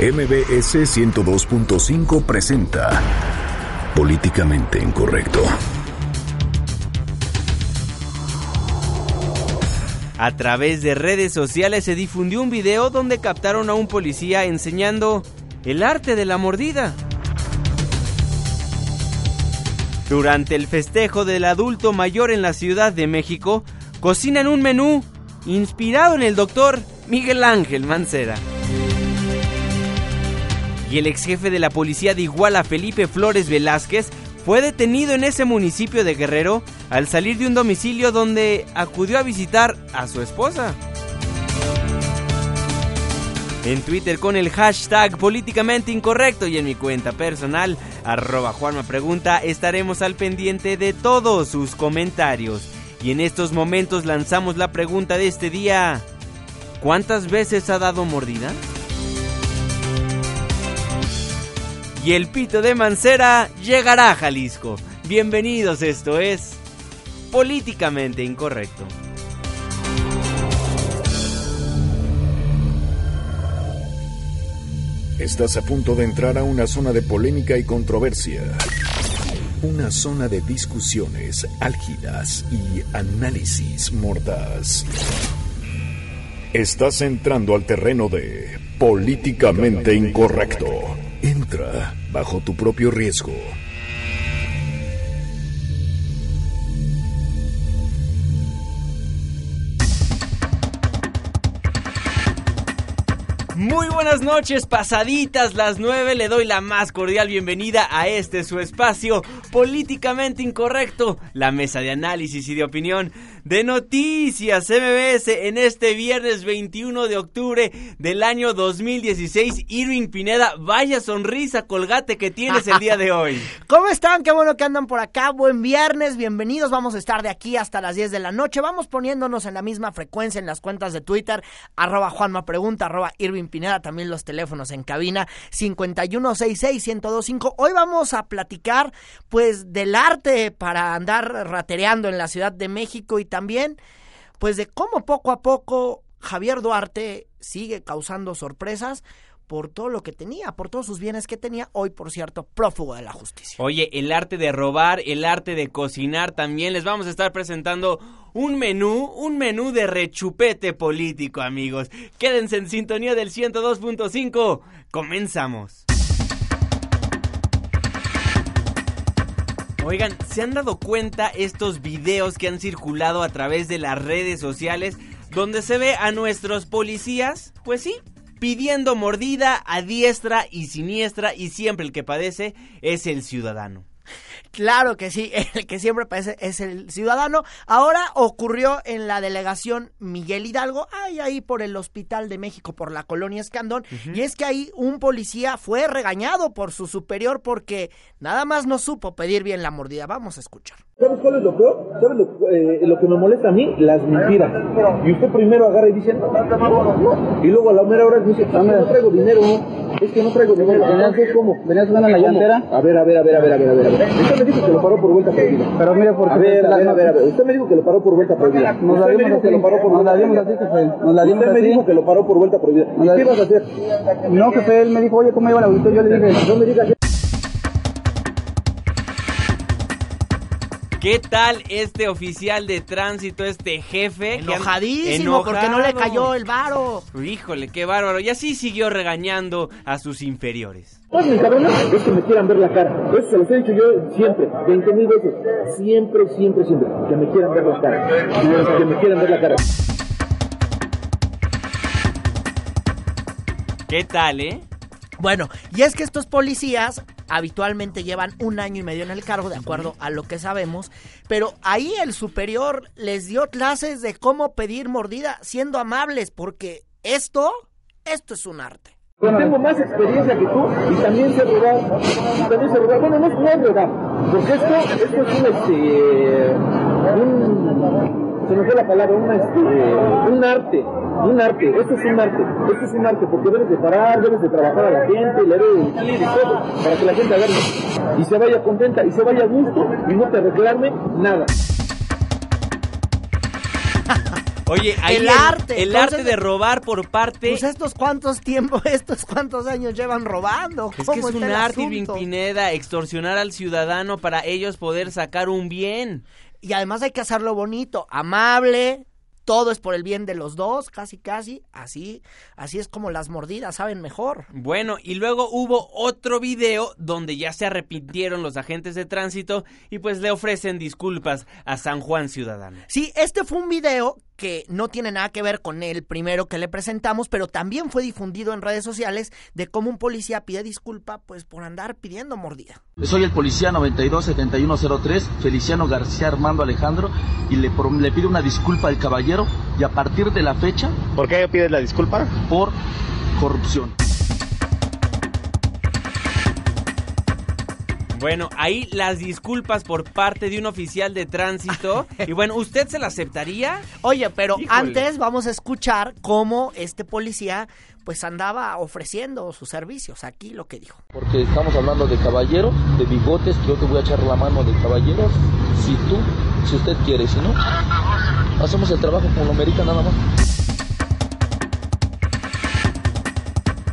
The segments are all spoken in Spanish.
MBS 102.5 presenta Políticamente Incorrecto. A través de redes sociales se difundió un video donde captaron a un policía enseñando el arte de la mordida. Durante el festejo del adulto mayor en la Ciudad de México, cocinan un menú inspirado en el doctor Miguel Ángel Mancera. Y el ex jefe de la policía de Iguala, Felipe Flores Velázquez, fue detenido en ese municipio de Guerrero al salir de un domicilio donde acudió a visitar a su esposa. En Twitter con el hashtag políticamente incorrecto y en mi cuenta personal, arroba Juanma Pregunta, estaremos al pendiente de todos sus comentarios. Y en estos momentos lanzamos la pregunta de este día. ¿Cuántas veces ha dado mordida? Y el pito de Mancera llegará a Jalisco. Bienvenidos, esto es Políticamente Incorrecto. Estás a punto de entrar a una zona de polémica y controversia. Una zona de discusiones álgidas y análisis mordaz. Estás entrando al terreno de Políticamente Incorrecto. Entra bajo tu propio riesgo. Muy buenas noches, pasaditas las nueve, le doy la más cordial bienvenida a este su espacio políticamente incorrecto, la mesa de análisis y de opinión de Noticias MBS en este viernes 21 de octubre del año 2016. Irving Pineda, vaya sonrisa colgate que tienes el día de hoy. ¿Cómo están? Qué bueno que andan por acá. Buen viernes, bienvenidos. Vamos a estar de aquí hasta las 10 de la noche. Vamos poniéndonos en la misma frecuencia en las cuentas de Twitter, arroba Juanma Pregunta, arroba Irving Pineda, también los teléfonos en cabina 5166-1025. Hoy vamos a platicar pues del arte para andar ratereando en la Ciudad de México y también, pues de cómo poco a poco Javier Duarte sigue causando sorpresas por todo lo que tenía, por todos sus bienes que tenía, hoy por cierto, prófugo de la justicia. Oye, el arte de robar, el arte de cocinar también, les vamos a estar presentando un menú, un menú de rechupete político, amigos. Quédense en sintonía del 102.5, comenzamos. Oigan, ¿se han dado cuenta estos videos que han circulado a través de las redes sociales donde se ve a nuestros policías? Pues sí, pidiendo mordida a diestra y siniestra y siempre el que padece es el ciudadano. Claro que sí, el que siempre parece es el ciudadano. Ahora ocurrió en la delegación Miguel Hidalgo, ahí, ahí por el Hospital de México, por la colonia Escandón. Y es que ahí un policía fue regañado por su superior porque nada más no supo pedir bien la mordida. Vamos a escuchar. ¿Sabes cuál es lo peor? ¿Sabes lo, eh, lo que me molesta a mí? Las mentiras. Y usted primero agarra y dice, y luego a la mera hora dice, ah, no traigo dinero, es que no traigo dinero. ¿Venías cómo? ¿Venías en la llantera? A ver, a ver, a ver, a ver, a ver, a ver. Usted me dijo que lo paró por vuelta prohibida. Pero mire, por A ver, a ver, a ver, a ver. Usted me dijo que lo paró por vuelta prohibida. Nos la dimos así, lo paró por nos la dimos así, jefe. Nos la dimos Usted me dijo que lo paró por vuelta prohibida. ¿Y Nos la- qué ibas a hacer? No, jefe, él me dijo, oye, ¿cómo iba la auditor? Yo le dije, No me digas ¿Qué tal este oficial de tránsito, este jefe? que Enojadísimo porque no le cayó el varo. Híjole, qué bárbaro. Y así siguió regañando a sus inferiores. Pues mi cabrón es que me quieran ver la cara. Eso se los he dicho yo siempre, 20 mil veces. Siempre, siempre, siempre. Que me quieran ver la cara. Que me quieran ver la cara. ¿Qué tal, eh? Bueno, y es que estos policías habitualmente llevan un año y medio en el cargo, de acuerdo a lo que sabemos, pero ahí el superior les dio clases de cómo pedir mordida siendo amables, porque esto, esto es un arte. Yo tengo más experiencia que tú y también sé robar. Y también sé robar. Bueno, no, no es robar. Porque esto, esto es un, este, un, se me fue la palabra, un, un arte. Un arte. Esto es un arte. Esto es un arte porque debes de parar, debes de trabajar a la gente, le debes de decir y todo, para que la gente agarre y se vaya contenta y se vaya a gusto y no te reclame nada. Oye, ahí el el, arte. el Entonces, arte de robar por parte... Pues estos cuántos tiempos, estos cuántos años llevan robando. es que ¿Cómo es un arte, Irving? Pineda, extorsionar al ciudadano para ellos poder sacar un bien. Y además hay que hacerlo bonito, amable, todo es por el bien de los dos, casi casi, así, así es como las mordidas saben mejor. Bueno, y luego hubo otro video donde ya se arrepintieron los agentes de tránsito y pues le ofrecen disculpas a San Juan Ciudadano. Sí, este fue un video que no tiene nada que ver con el primero que le presentamos, pero también fue difundido en redes sociales de cómo un policía pide disculpa pues por andar pidiendo mordida. Soy el policía 927103, Feliciano García Armando Alejandro, y le, prom- le pido una disculpa al caballero y a partir de la fecha ¿Por qué pides la disculpa? por corrupción. Bueno, ahí las disculpas por parte de un oficial de tránsito. Y bueno, ¿usted se la aceptaría? Oye, pero Híjole. antes vamos a escuchar cómo este policía pues andaba ofreciendo sus servicios. Aquí lo que dijo. Porque estamos hablando de caballero, de bigotes, que yo te voy a echar la mano de caballeros, si tú, si usted quiere, si no, hacemos el trabajo como lo amerita nada más.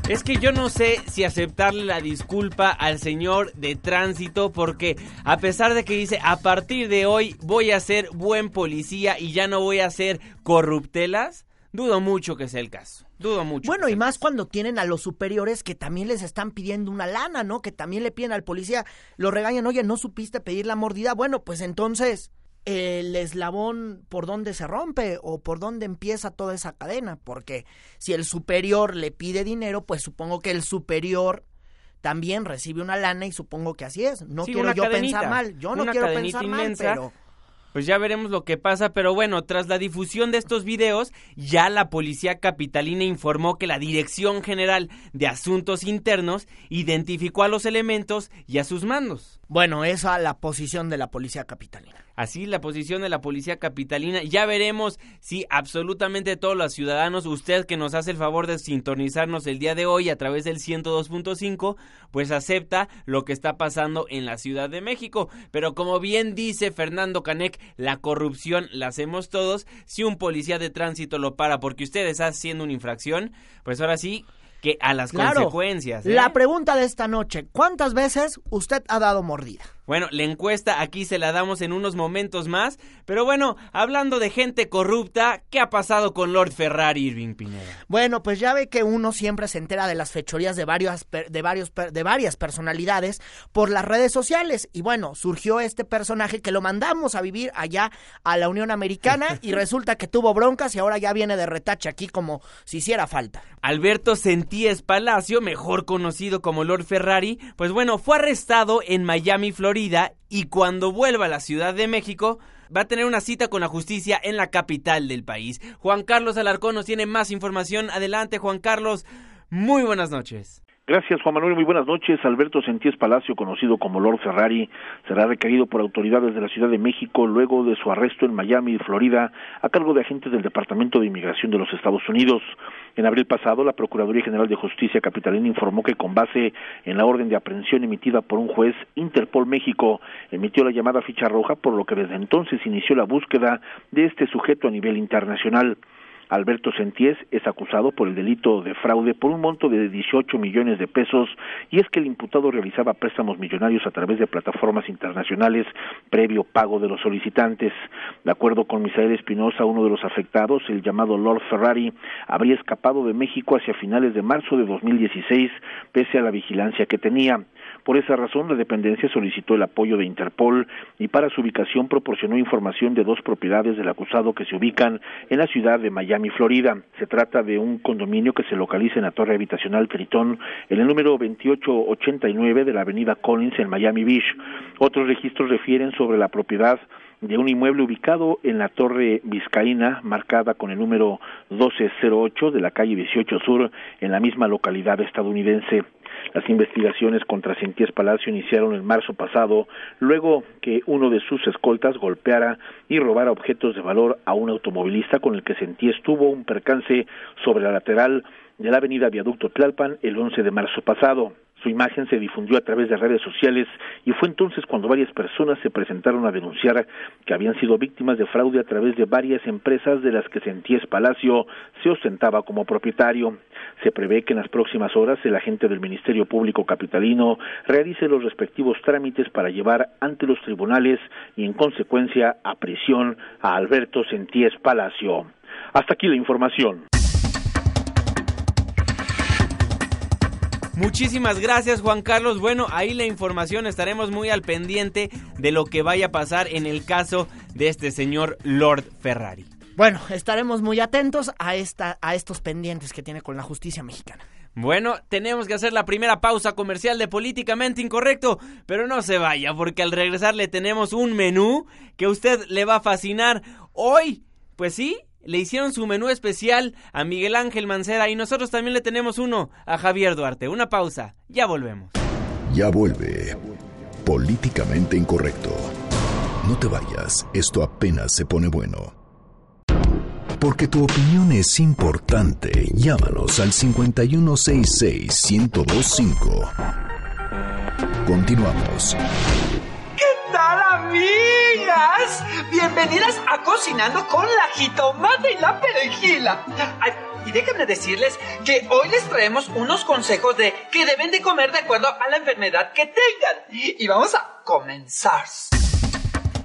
Es que yo no sé si aceptarle la disculpa al señor de tránsito porque a pesar de que dice a partir de hoy voy a ser buen policía y ya no voy a ser corruptelas, dudo mucho que sea el caso. Dudo mucho. Bueno, y más cuando tienen a los superiores que también les están pidiendo una lana, ¿no? Que también le piden al policía, lo regañan, oye, no supiste pedir la mordida. Bueno, pues entonces el eslabón por dónde se rompe o por dónde empieza toda esa cadena, porque si el superior le pide dinero, pues supongo que el superior también recibe una lana y supongo que así es. No Sí, quiero yo cadenita, pensar mal, yo no quiero pensar mal, pero Pues ya veremos lo que pasa, pero bueno, tras la difusión de estos videos, ya la policía capitalina informó que la Dirección General de Asuntos Internos identificó a los elementos y a sus mandos. bueno, esa es la posición de la policía capitalina. Así la posición de la policía capitalina. Ya veremos si absolutamente todos los ciudadanos, usted que nos hace el favor de sintonizarnos el día de hoy a través del 102.5, pues acepta lo que está pasando en la Ciudad de México. Pero como bien dice Fernando Canec, la corrupción la hacemos todos. Si un policía de tránsito lo para porque usted está haciendo una infracción, pues ahora sí que a las Claro. consecuencias. ¿eh? La pregunta de esta noche, ¿cuántas veces usted ha dado mordida? Bueno, la encuesta aquí se la damos en unos momentos más. Pero bueno, hablando de gente corrupta, ¿qué ha pasado con Lord Ferrari Irving Pineda? Bueno, pues ya ve que uno siempre se entera de las fechorías de varias, per- de varios, de varias personalidades por las redes sociales. Y bueno, surgió este personaje que lo mandamos a vivir allá a la Unión Americana y resulta que tuvo broncas y ahora ya viene de retache aquí como si hiciera falta. Alberto Sentíes Palacio, mejor conocido como Lord Ferrari, pues bueno, fue arrestado en Miami, Florida, y cuando vuelva a la Ciudad de México, va a tener una cita con la justicia en la capital del país. Juan Carlos Alarcón nos tiene más información. Adelante, Juan Carlos. Muy buenas noches. Gracias, Juan Manuel. Muy buenas noches. Alberto Sentíes Palacio, conocido como Lord Ferrari, será requerido por autoridades de la Ciudad de México luego de su arresto en Miami, Florida, a cargo de agentes del Departamento de Inmigración de los Estados Unidos. En abril pasado, la Procuraduría General de Justicia Capitalina informó que, con base en la orden de aprehensión emitida por un juez, Interpol México emitió la llamada ficha roja, por lo que desde entonces inició la búsqueda de este sujeto a nivel internacional. Alberto Senties es acusado por el delito de fraude por un monto de 18 millones de pesos y es que el imputado realizaba préstamos millonarios a través de plataformas internacionales previo pago de los solicitantes. De acuerdo con Misael Espinosa, uno de los afectados, el llamado Lord Ferrari, habría escapado de México hacia finales de marzo de 2016 pese a la vigilancia que tenía. Por esa razón, la dependencia solicitó el apoyo de Interpol y para su ubicación proporcionó información de dos propiedades del acusado que se ubican en la ciudad de Miami, Florida. Se trata de un condominio que se localiza en la torre habitacional Tritón, en el número 2889 de la avenida Collins en Miami Beach. Otros registros refieren sobre la propiedad de un inmueble ubicado en la Torre Vizcaína, marcada con el número 1208 de la calle 18 Sur, en la misma localidad estadounidense. Las investigaciones contra Sentíes Palacio iniciaron en marzo pasado, luego que uno de sus escoltas golpeara y robara objetos de valor a un automovilista con el que Sentíes tuvo un percance sobre la lateral de la avenida Viaducto Tlalpan el 11 de marzo pasado. Su imagen se difundió a través de redes sociales y fue entonces cuando varias personas se presentaron a denunciar que habían sido víctimas de fraude a través de varias empresas de las que Sentíes Palacio se ostentaba como propietario. Se prevé que en las próximas horas el agente del Ministerio Público Capitalino realice los respectivos trámites para llevar ante los tribunales y en consecuencia a prisión a Alberto Sentíes Palacio. Hasta aquí la información. Muchísimas gracias Juan Carlos. Bueno, ahí la información estaremos muy al pendiente de lo que vaya a pasar en el caso de este señor Lord Ferrari. Bueno, estaremos muy atentos a, esta, a estos pendientes que tiene con la justicia mexicana. Bueno, tenemos que hacer la primera pausa comercial de Políticamente Incorrecto, pero no se vaya porque al regresar le tenemos un menú que a usted le va a fascinar. Hoy, pues sí, le hicieron su menú especial a Miguel Ángel Mancera y nosotros también le tenemos uno a Javier Duarte. Una pausa, ya volvemos. Ya vuelve. Políticamente incorrecto. No te vayas, esto apenas se pone bueno. Porque tu opinión es importante, llámanos al 5166-1025. Continuamos. ¿Qué tal, amigas? Bienvenidas a Cocinando con la jitomate y la perejila. Y déjenme decirles que hoy les traemos unos consejos de que deben de comer de acuerdo a la enfermedad que tengan. Y vamos a comenzar.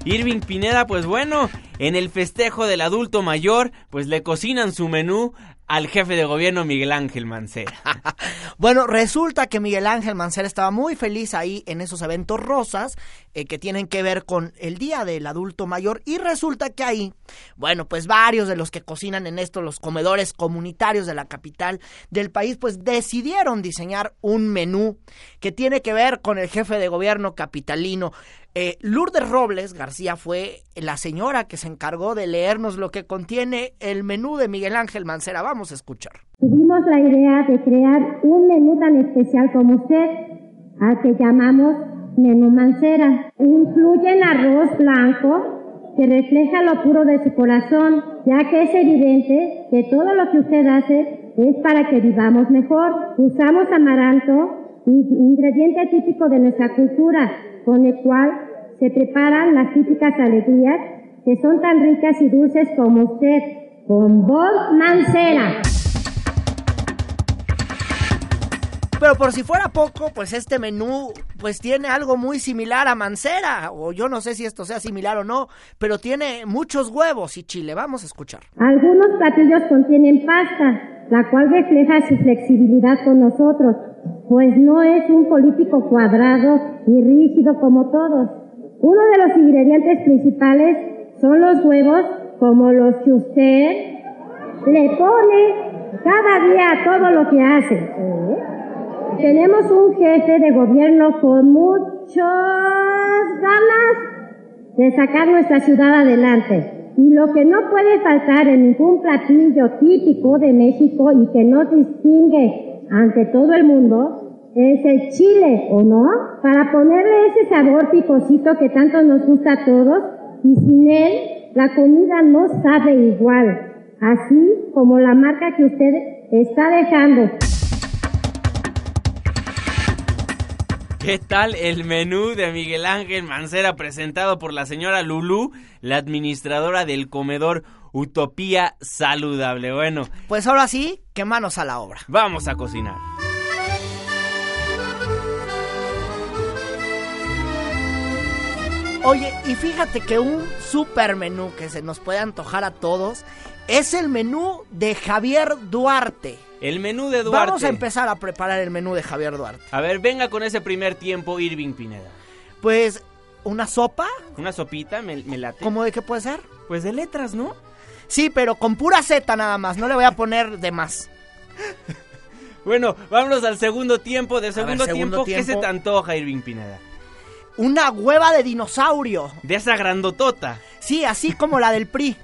Irving Pineda, pues bueno, en el festejo del adulto mayor, pues le cocinan su menú al jefe de gobierno Miguel Ángel Mancera. bueno, resulta que Miguel Ángel Mancera estaba muy feliz ahí en esos eventos rosas eh, que tienen que ver con el Día del Adulto Mayor y resulta que ahí, bueno, pues varios de los que cocinan en esto, los comedores comunitarios de la capital del país, pues decidieron diseñar un menú que tiene que ver con el jefe de gobierno capitalino. Eh, Lourdes Robles García fue la señora que se encargó de leernos lo que contiene el menú de Miguel Ángel Mancera. Vamos a escuchar. Tuvimos la idea de crear un menú tan especial como usted, al que llamamos menú Mancera. Incluye arroz blanco que refleja lo puro de su corazón, ya que es evidente que todo lo que usted hace es para que vivamos mejor. Usamos amaranto, ingrediente típico de nuestra cultura, con el cual se preparan las típicas alegrías que son tan ricas y dulces como usted, con voz mancera. Pero por si fuera poco, pues este menú pues tiene algo muy similar a Mancera, o yo no sé si esto sea similar o no, pero tiene muchos huevos y chile. Vamos a escuchar. Algunos platillos contienen pasta, la cual refleja su flexibilidad con nosotros, pues no es un político cuadrado y rígido como todos. Uno de los ingredientes principales son los huevos como los que usted le pone cada día a todo lo que hace. ¿Eh? Tenemos un jefe de gobierno con muchas ganas de sacar nuestra ciudad adelante. Y lo que no puede faltar en ningún platillo típico de México y que nos distingue ante todo el mundo es el chile, ¿o no? Para ponerle ese sabor picosito que tanto nos gusta a todos y sin él la comida no sabe igual, así como la marca que usted está dejando. ¿Qué tal el menú de Miguel Ángel Mancera presentado por la señora Lulú, la administradora del comedor Utopía Saludable? Bueno, pues ahora sí, que manos a la obra. Vamos a cocinar. Oye, y fíjate que un super menú que se nos puede antojar a todos es el menú de Javier Duarte. El menú de Duarte. Vamos a empezar a preparar el menú de Javier Duarte. A ver, venga con ese primer tiempo, Irving Pineda. Pues, ¿una sopa? ¿Una sopita? Me, me late. ¿Cómo de qué puede ser? Pues de letras, ¿no? Sí, pero con pura Z nada más. No le voy a poner de más. bueno, vámonos al segundo tiempo. De segundo, ver, tiempo, ¿qué se te antoja, Irving Pineda? Una hueva de dinosaurio. De esa grandotota. Sí, así como la del PRI.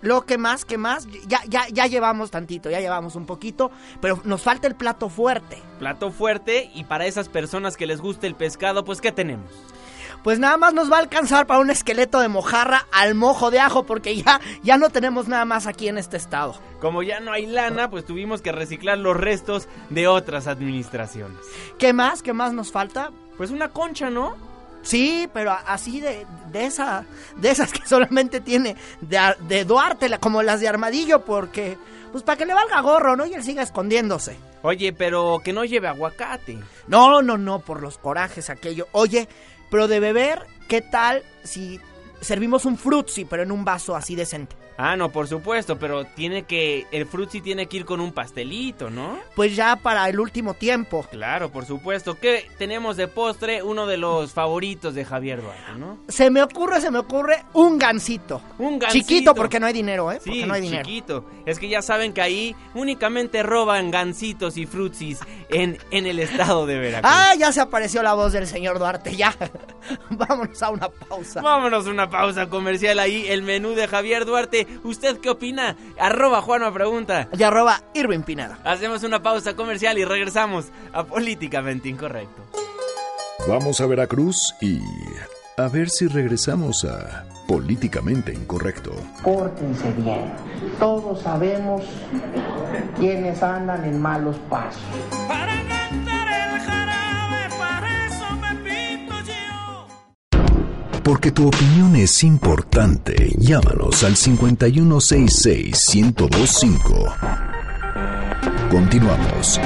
Lo que más, que más, ya, ya, ya llevamos tantito, ya llevamos un poquito, pero nos falta el plato fuerte. Plato fuerte y para esas personas que les guste el pescado, pues ¿qué tenemos? Pues nada más nos va a alcanzar para un esqueleto de mojarra al mojo de ajo, porque ya, ya no tenemos nada más aquí en este estado. Como ya no hay lana, pues tuvimos que reciclar los restos de otras administraciones. ¿Qué más? ¿Qué más nos falta? Pues una concha, ¿no? Sí, pero así de, de esa, de esas que solamente tiene de, de Duarte, como las de Armadillo, porque, pues para que le valga gorro, ¿no? Y él siga escondiéndose. Oye, pero que no lleve aguacate. No, no, no, por los corajes aquello. Oye, pero de beber, ¿qué tal si servimos un frutzi, pero en un vaso así decente? Ah, no, por supuesto, pero tiene que. El frutzi tiene que ir con un pastelito, ¿no? Pues ya para el último tiempo. Claro, por supuesto. ¿Qué tenemos de postre? Uno de los favoritos de Javier Duarte, ¿no? Se me ocurre, se me ocurre un gansito. Un gansito. Chiquito porque no hay dinero, ¿eh? Sí, porque no hay dinero. chiquito. Es que ya saben que ahí únicamente roban gansitos y frutzis en, en el estado de Veracruz. Ah, ya se apareció la voz del señor Duarte, ya. Vámonos a una pausa. Vámonos a una pausa comercial ahí, el menú de Javier Duarte. ¿Usted qué opina? Arroba Juanma Pregunta. Y arroba Irving Pineda. Hacemos una pausa comercial y regresamos a Políticamente Incorrecto. Vamos a Veracruz y a ver si regresamos a Políticamente Incorrecto. Pórtense bien. Todos sabemos quiénes andan en malos pasos. Para cantar el jarabe, Porque tu opinión es importante, llámanos al 5166-1025. Continuamos.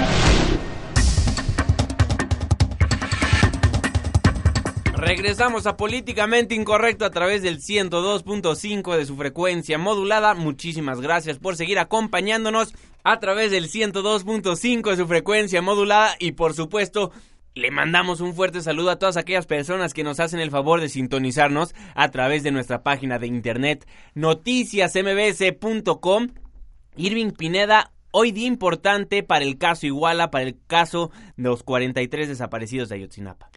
Regresamos a Políticamente Incorrecto a través del 102.5 de su frecuencia modulada. Muchísimas gracias por seguir acompañándonos a través del 102.5 de su frecuencia modulada y por supuesto le mandamos un fuerte saludo a todas aquellas personas que nos hacen el favor de sintonizarnos a través de nuestra página de internet noticiasmbs.com. Irving Pineda, hoy día importante para el caso Iguala, para el caso de los 43 desaparecidos de Ayotzinapa.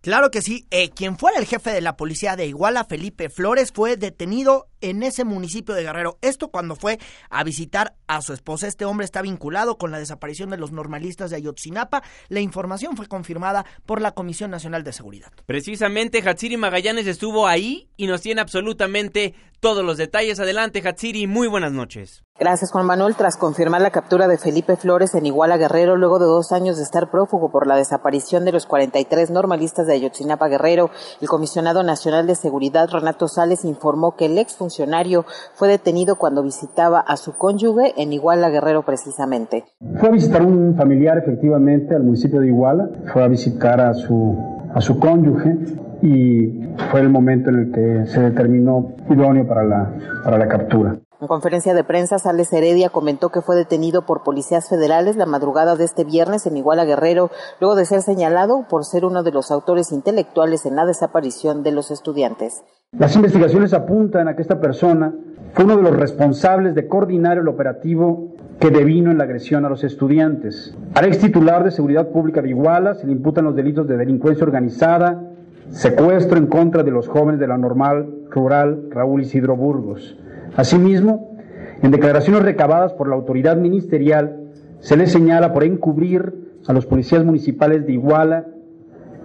Claro que sí. Eh, quien fuera el jefe de la policía de Iguala, Felipe Flores, fue detenido en ese municipio de Guerrero. Esto cuando fue a visitar a su esposa. Este hombre está vinculado con la desaparición de los normalistas de Ayotzinapa. La información fue confirmada por la Comisión Nacional de Seguridad. Precisamente Hatsiri Magallanes estuvo ahí y nos tiene absolutamente todos los detalles. Adelante, Hatsiri. Muy buenas noches. Gracias, Juan Manuel. Tras confirmar la captura de Felipe Flores en Iguala Guerrero, luego de dos años de estar prófugo por la desaparición de los 43 normalistas de Ayotzinapa Guerrero, el comisionado nacional de seguridad, Renato Sales, informó que el exfuncionario fue detenido cuando visitaba a su cónyuge en Iguala Guerrero precisamente. Fue a visitar un familiar efectivamente al municipio de Iguala, fue a visitar a su, a su cónyuge y fue el momento en el que se determinó idóneo para la, para la captura. En conferencia de prensa, Sales Heredia comentó que fue detenido por policías federales la madrugada de este viernes en Iguala Guerrero, luego de ser señalado por ser uno de los autores intelectuales en la desaparición de los estudiantes. Las investigaciones apuntan a que esta persona fue uno de los responsables de coordinar el operativo que devino en la agresión a los estudiantes. Al ex titular de Seguridad Pública de Iguala se le imputan los delitos de delincuencia organizada, secuestro en contra de los jóvenes de la normal rural Raúl Isidro Burgos. Asimismo, en declaraciones recabadas por la autoridad ministerial, se le señala por encubrir a los policías municipales de Iguala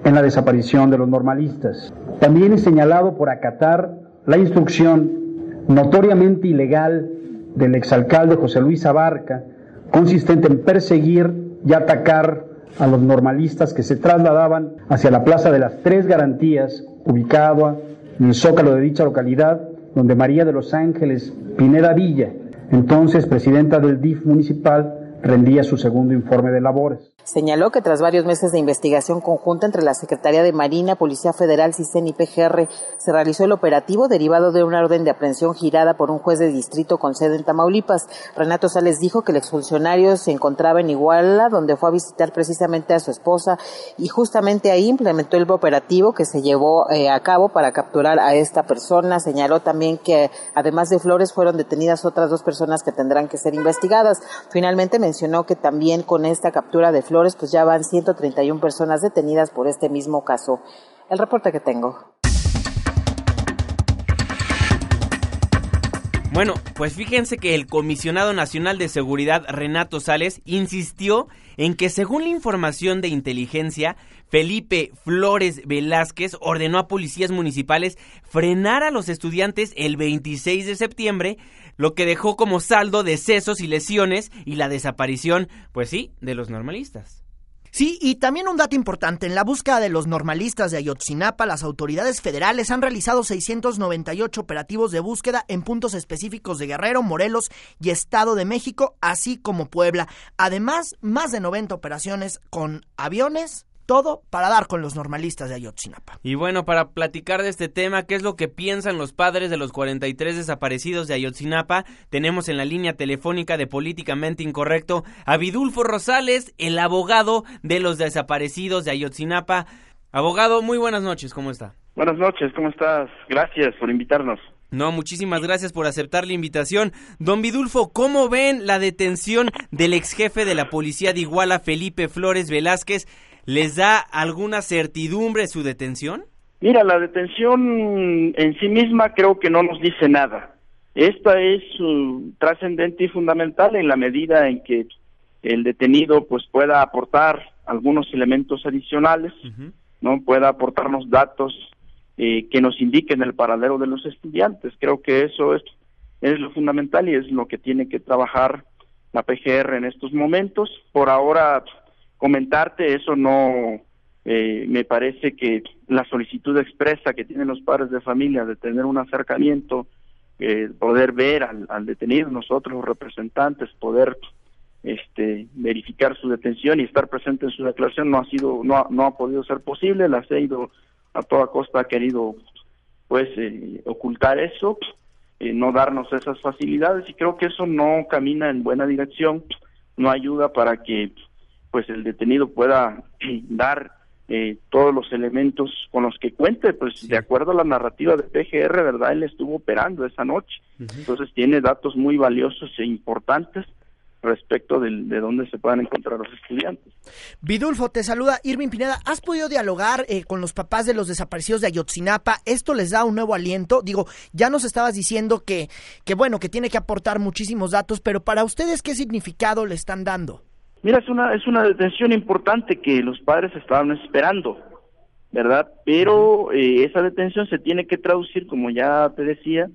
en la desaparición de los normalistas. También es señalado por acatar la instrucción notoriamente ilegal del exalcalde José Luis Abarca, consistente en perseguir y atacar a los normalistas que se trasladaban hacia la Plaza de las Tres Garantías, ubicada en el zócalo de dicha localidad, donde María de los Ángeles Pineda Villa, entonces presidenta del DIF municipal, rendía su segundo informe de labores. Señaló que tras varios meses de investigación conjunta entre la Secretaría de Marina, Policía Federal, CISEN y PGR, se realizó el operativo derivado de una orden de aprehensión girada por un juez de distrito con sede en Tamaulipas. Renato Sales dijo que el exfuncionario se encontraba en Iguala, donde fue a visitar precisamente a su esposa y justamente ahí implementó el operativo que se llevó eh, a cabo para capturar a esta persona. Señaló también que además de Flores fueron detenidas otras dos personas que tendrán que ser investigadas. Finalmente mencionó que también con esta captura de Flores, pues ya van 131 personas detenidas por este mismo caso. El reporte que tengo. Bueno, pues fíjense que el comisionado nacional de seguridad Renato Sales insistió en que según la información de inteligencia, Felipe Flores Velázquez ordenó a policías municipales frenar a los estudiantes el 26 de septiembre, lo que dejó como saldo decesos y lesiones y la desaparición, pues sí, de los normalistas. Sí, y también un dato importante, en la búsqueda de los normalistas de Ayotzinapa, las autoridades federales han realizado 698 operativos de búsqueda en puntos específicos de Guerrero, Morelos y Estado de México, así como Puebla. Además, más de 90 operaciones con aviones, todo para dar con los normalistas de Ayotzinapa. Y bueno, para platicar de este tema, ¿qué es lo que piensan los padres de los 43 desaparecidos de Ayotzinapa? Tenemos en la línea telefónica de Políticamente Incorrecto a Vidulfo Rosales, el abogado de los desaparecidos de Ayotzinapa. Abogado, muy buenas noches, ¿cómo está? Buenas noches, ¿cómo estás? Gracias por invitarnos. No, muchísimas gracias por aceptar la invitación. Don Vidulfo, ¿cómo ven la detención del ex jefe de la policía de Iguala, Felipe Flores Velázquez? ¿Les da alguna certidumbre su detención? Mira, la detención en sí misma creo que no nos dice nada. Esta es uh, trascendente y fundamental en la medida en que el detenido pues pueda aportar algunos elementos adicionales, no pueda aportarnos datos eh, que nos indiquen el paradero de los estudiantes. Creo que eso es, es lo fundamental y es lo que tiene que trabajar la PGR en estos momentos. Por ahora comentarte, eso no eh, me parece que la solicitud expresa que tienen los padres de familia de tener un acercamiento, eh, poder ver al, detenido, nosotros los representantes, poder este, verificar su detención y estar presente en su declaración no ha sido, no ha, no ha podido ser posible, la CEIDO a toda costa ha querido pues eh, ocultar eso, no darnos esas facilidades y creo que eso no camina en buena dirección, no ayuda para que pues el detenido pueda dar eh, todos los elementos con los que cuente, pues de acuerdo a la narrativa de PGR, ¿verdad? Él estuvo operando esa noche, entonces tiene datos muy valiosos e importantes respecto de, de, dónde se puedan encontrar los estudiantes. Vidulfo, te saluda Irving Pineda. ¿Has podido dialogar eh, con los papás de los desaparecidos de Ayotzinapa? ¿Esto les da un nuevo aliento? Digo, ya nos estabas diciendo que, que bueno, que tiene que aportar muchísimos datos, pero para ustedes, ¿qué significado le están dando? Mira, es una, es una detención importante que los padres estaban esperando, ¿verdad? Pero eh, esa detención se tiene que traducir, como ya te decía,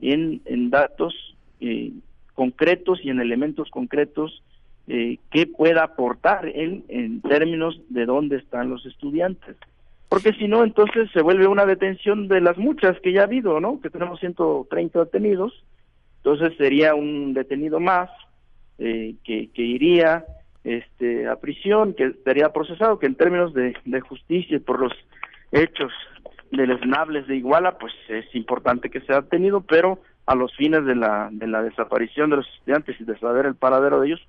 en, en datos eh, concretos y en elementos concretos eh, que pueda aportar en, en términos de dónde están los estudiantes. Porque si no, entonces se vuelve una detención de las muchas que ya ha habido, ¿no? Que tenemos 130 detenidos, entonces sería un detenido más que, que iría este, a prisión, que estaría procesado, que en términos de, de justicia por los hechos deleznables de Iguala, pues es importante que sea tenido, pero a los fines de la, de la desaparición de los estudiantes y de saber el paradero de ellos,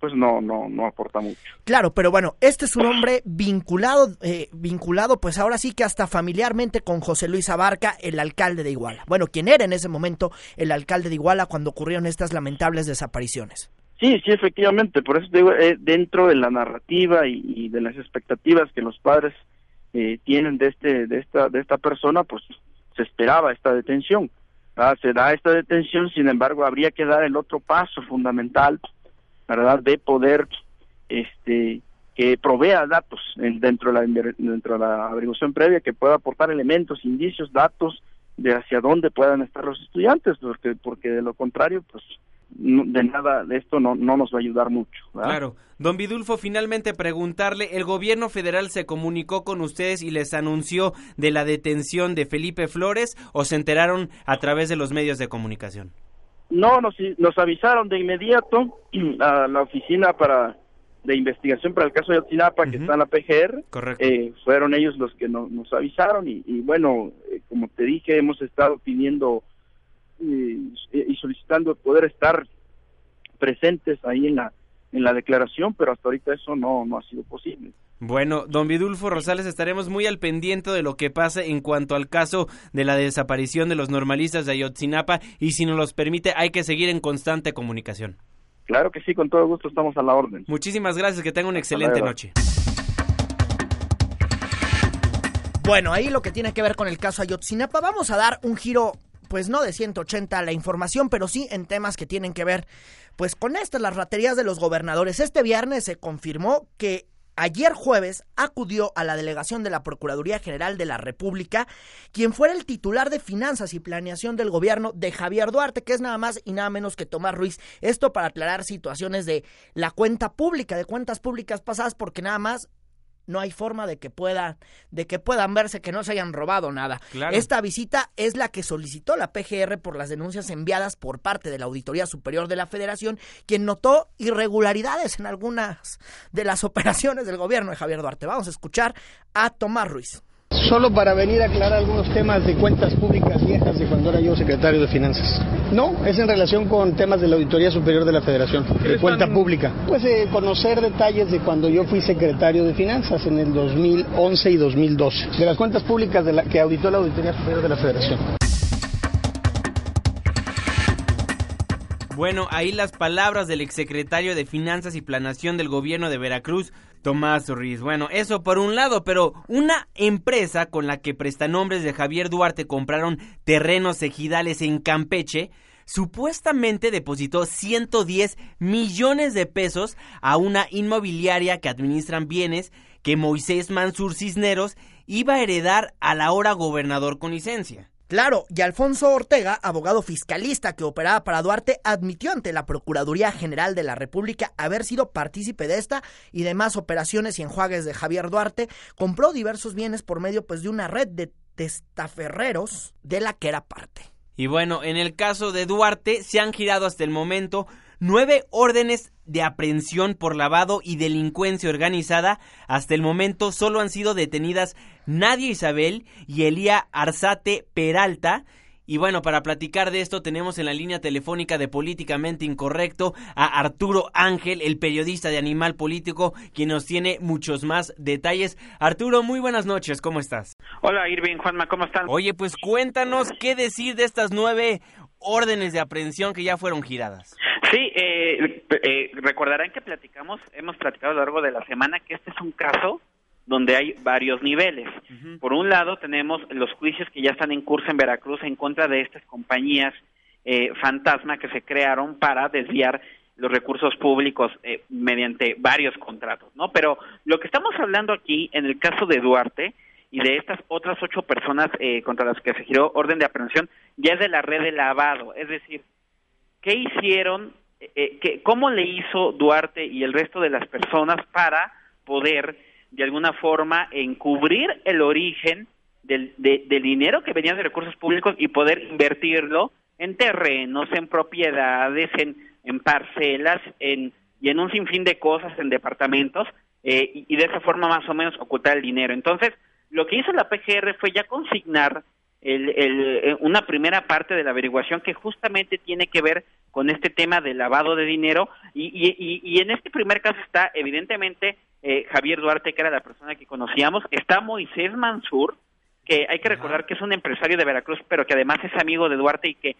pues no, no, no aporta mucho. Claro, pero bueno, este es un hombre vinculado, eh, vinculado, pues ahora sí que hasta familiarmente con José Luis Abarca, el alcalde de Iguala. Bueno, quien era en ese momento el alcalde de Iguala cuando ocurrieron estas lamentables desapariciones. Sí, sí, efectivamente. Por eso digo, eh, dentro de la narrativa y, de las expectativas que los padres eh, tienen de este, de esta, de esta persona, pues se esperaba esta detención. Ah, se da esta detención, sin embargo, habría que dar el otro paso fundamental, verdad, de poder, este, que provea datos dentro de la dentro de la averiguación previa, que pueda aportar elementos, indicios, datos de hacia dónde puedan estar los estudiantes, porque porque de lo contrario, pues de nada de esto no, no nos va a ayudar mucho. Claro. Don Vidulfo, finalmente preguntarle, ¿el gobierno federal se comunicó con ustedes y les anunció de la detención de Felipe Flores o se enteraron a través de los medios de comunicación? No, nos, nos avisaron de inmediato a la oficina para de investigación para el caso de Otinapa, que está en la PGR. Eh, fueron ellos los que nos avisaron y, bueno, eh, como te dije, hemos estado pidiendo y, solicitando poder estar presentes ahí en la en la declaración, pero hasta ahorita eso no, no ha sido posible. Bueno, don Vidulfo Rosales, estaremos muy al pendiente de lo que pase en cuanto al caso de la desaparición de los normalistas de Ayotzinapa y si nos los permite hay que seguir en constante comunicación. Claro que sí, con todo gusto estamos a la orden. Muchísimas gracias, que tenga una excelente noche. Bueno, ahí lo que tiene que ver con el caso Ayotzinapa, vamos a dar un giro pues no de 180 la información, pero sí en temas que tienen que ver pues con estas, las raterías de los gobernadores. Este viernes se confirmó que ayer jueves acudió a la delegación de la Procuraduría General de la República, quien fuera el titular de Finanzas y Planeación del gobierno de Javier Duarte, que es nada más y nada menos que Tomás Ruiz. Esto para aclarar situaciones de la cuenta pública, de cuentas públicas pasadas, porque nada más no hay forma de que pueda de que puedan verse que no se hayan robado nada. Claro. Esta visita es la que solicitó la PGR por las denuncias enviadas por parte de la Auditoría Superior de la Federación, quien notó irregularidades en algunas de las operaciones del gobierno de Javier Duarte. Vamos a escuchar a Tomás Ruiz. Solo para venir a aclarar algunos temas de cuentas públicas viejas de cuando era yo secretario de Finanzas. No, es en relación con temas de la Auditoría Superior de la Federación, de cuenta pública. Pues eh, conocer detalles de cuando yo fui secretario de Finanzas en el 2011 y 2012, de las cuentas públicas de la, que auditó la Auditoría Superior de la Federación. Bueno, ahí las palabras del exsecretario de Finanzas y Planación del gobierno de Veracruz, Tomás Ruiz. Bueno, eso por un lado, pero una empresa con la que prestanombres de Javier Duarte compraron terrenos ejidales en Campeche, supuestamente depositó 110 millones de pesos a una inmobiliaria que administran bienes que Moisés Mansur Cisneros iba a heredar a la hora gobernador con licencia. Claro, y Alfonso Ortega, abogado fiscalista que operaba para Duarte, admitió ante la Procuraduría General de la República haber sido partícipe de esta y demás operaciones y enjuagues de Javier Duarte. Compró diversos bienes por medio pues de una red de testaferreros de la que era parte. Y bueno, en el caso de Duarte se han girado hasta el momento nueve órdenes de aprehensión por lavado y delincuencia organizada. Hasta el momento solo han sido detenidas Nadia Isabel y Elía Arzate Peralta. Y bueno, para platicar de esto tenemos en la línea telefónica de Políticamente Incorrecto a Arturo Ángel, el periodista de Animal Político, quien nos tiene muchos más detalles. Arturo, muy buenas noches, ¿cómo estás? Hola Irving, Juanma, ¿cómo están? Oye, pues cuéntanos qué decir de estas nueve órdenes de aprehensión que ya fueron giradas. Sí, eh, eh, recordarán que platicamos, hemos platicado a lo largo de la semana que este es un caso donde hay varios niveles. Por un lado tenemos los juicios que ya están en curso en Veracruz en contra de estas compañías eh, fantasma que se crearon para desviar los recursos públicos eh, mediante varios contratos, ¿no? Pero lo que estamos hablando aquí en el caso de Duarte y de estas otras ocho personas eh, contra las que se giró orden de aprehensión ya es de la red de lavado, es decir, ¿qué hicieron, eh, qué, cómo le hizo Duarte y el resto de las personas para poder de alguna forma encubrir el origen del, de- del dinero que venía de recursos públicos y poder invertirlo en terrenos, en propiedades, en, en parcelas, en, y en un sinfín de cosas, en departamentos, eh, y de esa forma más o menos ocultar el dinero. Entonces, lo que hizo la PGR fue ya consignar el, el, eh, una primera parte de la averiguación que justamente tiene que ver con este tema del lavado de dinero. Y, y, y- y en este primer caso está evidentemente eh, Javier Duarte, que era la persona que conocíamos, está Moisés Mansur, que hay que recordar que es un empresario de Veracruz, pero que además es amigo de Duarte y que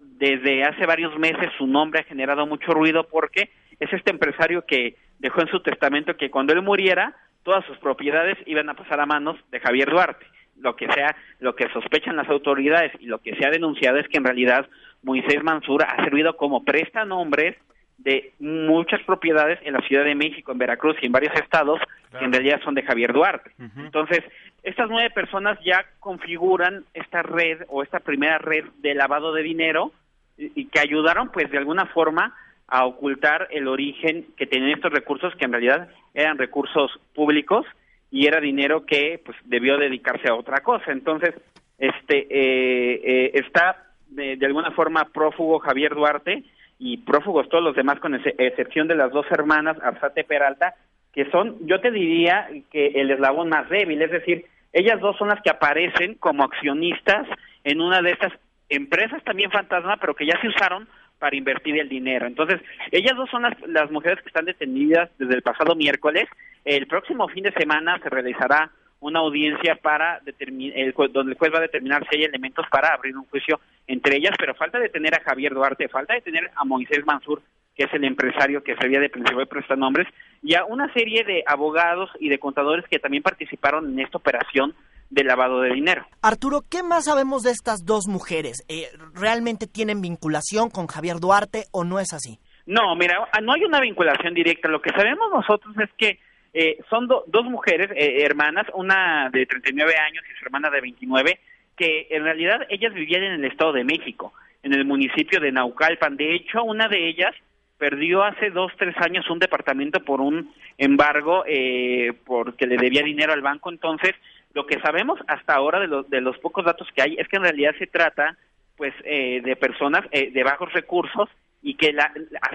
desde hace varios meses su nombre ha generado mucho ruido porque es este empresario que dejó en su testamento que cuando él muriera todas sus propiedades iban a pasar a manos de Javier Duarte. Lo que sea, lo que sospechan las autoridades y lo que se ha denunciado es que en realidad Moisés Mansur ha servido como prestanombres de muchas propiedades en la Ciudad de México, en Veracruz y en varios estados que en realidad son de Javier Duarte. Entonces, estas nueve personas ya configuran esta red o esta primera red de lavado de dinero y, y que ayudaron pues de alguna forma a ocultar el origen que tenían estos recursos que en realidad eran recursos públicos y era dinero que pues debió dedicarse a otra cosa. Entonces, este eh, eh, está de, de alguna forma prófugo Javier Duarte y prófugos todos los demás con ex- excepción de las dos hermanas Arzate Peralta que son yo te diría que el eslabón más débil, es decir, ellas dos son las que aparecen como accionistas en una de estas empresas también fantasma, pero que ya se usaron para invertir el dinero. Entonces, ellas dos son las, mujeres que están detenidas desde el pasado miércoles. El próximo fin de semana se realizará una audiencia para determinar, el, donde el juez va a determinar si hay elementos para abrir un juicio entre ellas, pero falta detener a Javier Duarte, falta detener a Moisés Mansur, que es el empresario que servía de principal prestanombres, y a una serie de abogados y de contadores que también participaron en esta operación de lavado de dinero. Arturo, ¿qué más sabemos de estas dos mujeres? Eh, ¿Realmente tienen vinculación con Javier Duarte o no es así? No, mira, no hay una vinculación directa. Lo que sabemos nosotros es que eh, son dos mujeres eh, hermanas, una de 39 años y su hermana de 29, que en realidad ellas vivían en el Estado de México, en el municipio de Naucalpan. De hecho, una de ellas perdió hace dos, tres años un departamento por un embargo eh, porque le debía dinero al banco. Entonces, lo que sabemos hasta ahora de los, de los pocos datos que hay es que en realidad se trata pues eh, de personas eh, de bajos recursos y que la,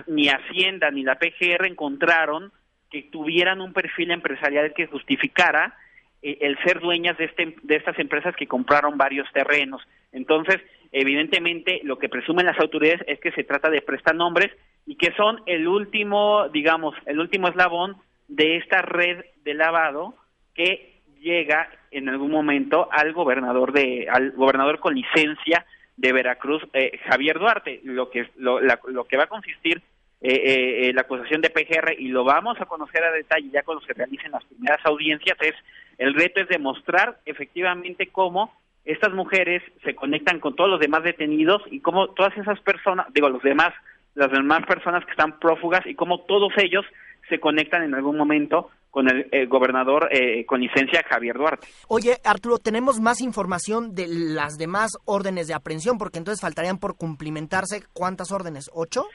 ni Hacienda ni la PGR encontraron que tuvieran un perfil empresarial que justificara eh, el ser dueñas de, este, de estas empresas que compraron varios terrenos. Entonces, evidentemente, lo que presumen las autoridades es que se trata de prestanombres y que son el último, digamos, el último eslabón de esta red de lavado que llega en algún momento al gobernador de al gobernador con licencia de Veracruz, eh, Javier Duarte. Lo que lo, lo que va a consistir eh, la acusación de PGR y lo vamos a conocer a detalle ya cuando se realicen las primeras audiencias es el reto es demostrar efectivamente cómo estas mujeres se conectan con todos los demás detenidos y cómo todas esas personas, digo, los demás, las demás personas que están prófugas y cómo todos ellos se conectan en algún momento con el, gobernador eh, con licencia Javier Duarte. Oye, Arturo, ¿tenemos más información de las demás órdenes de aprehensión? Porque entonces faltarían por cumplimentarse, ¿cuántas órdenes? ¿Ocho?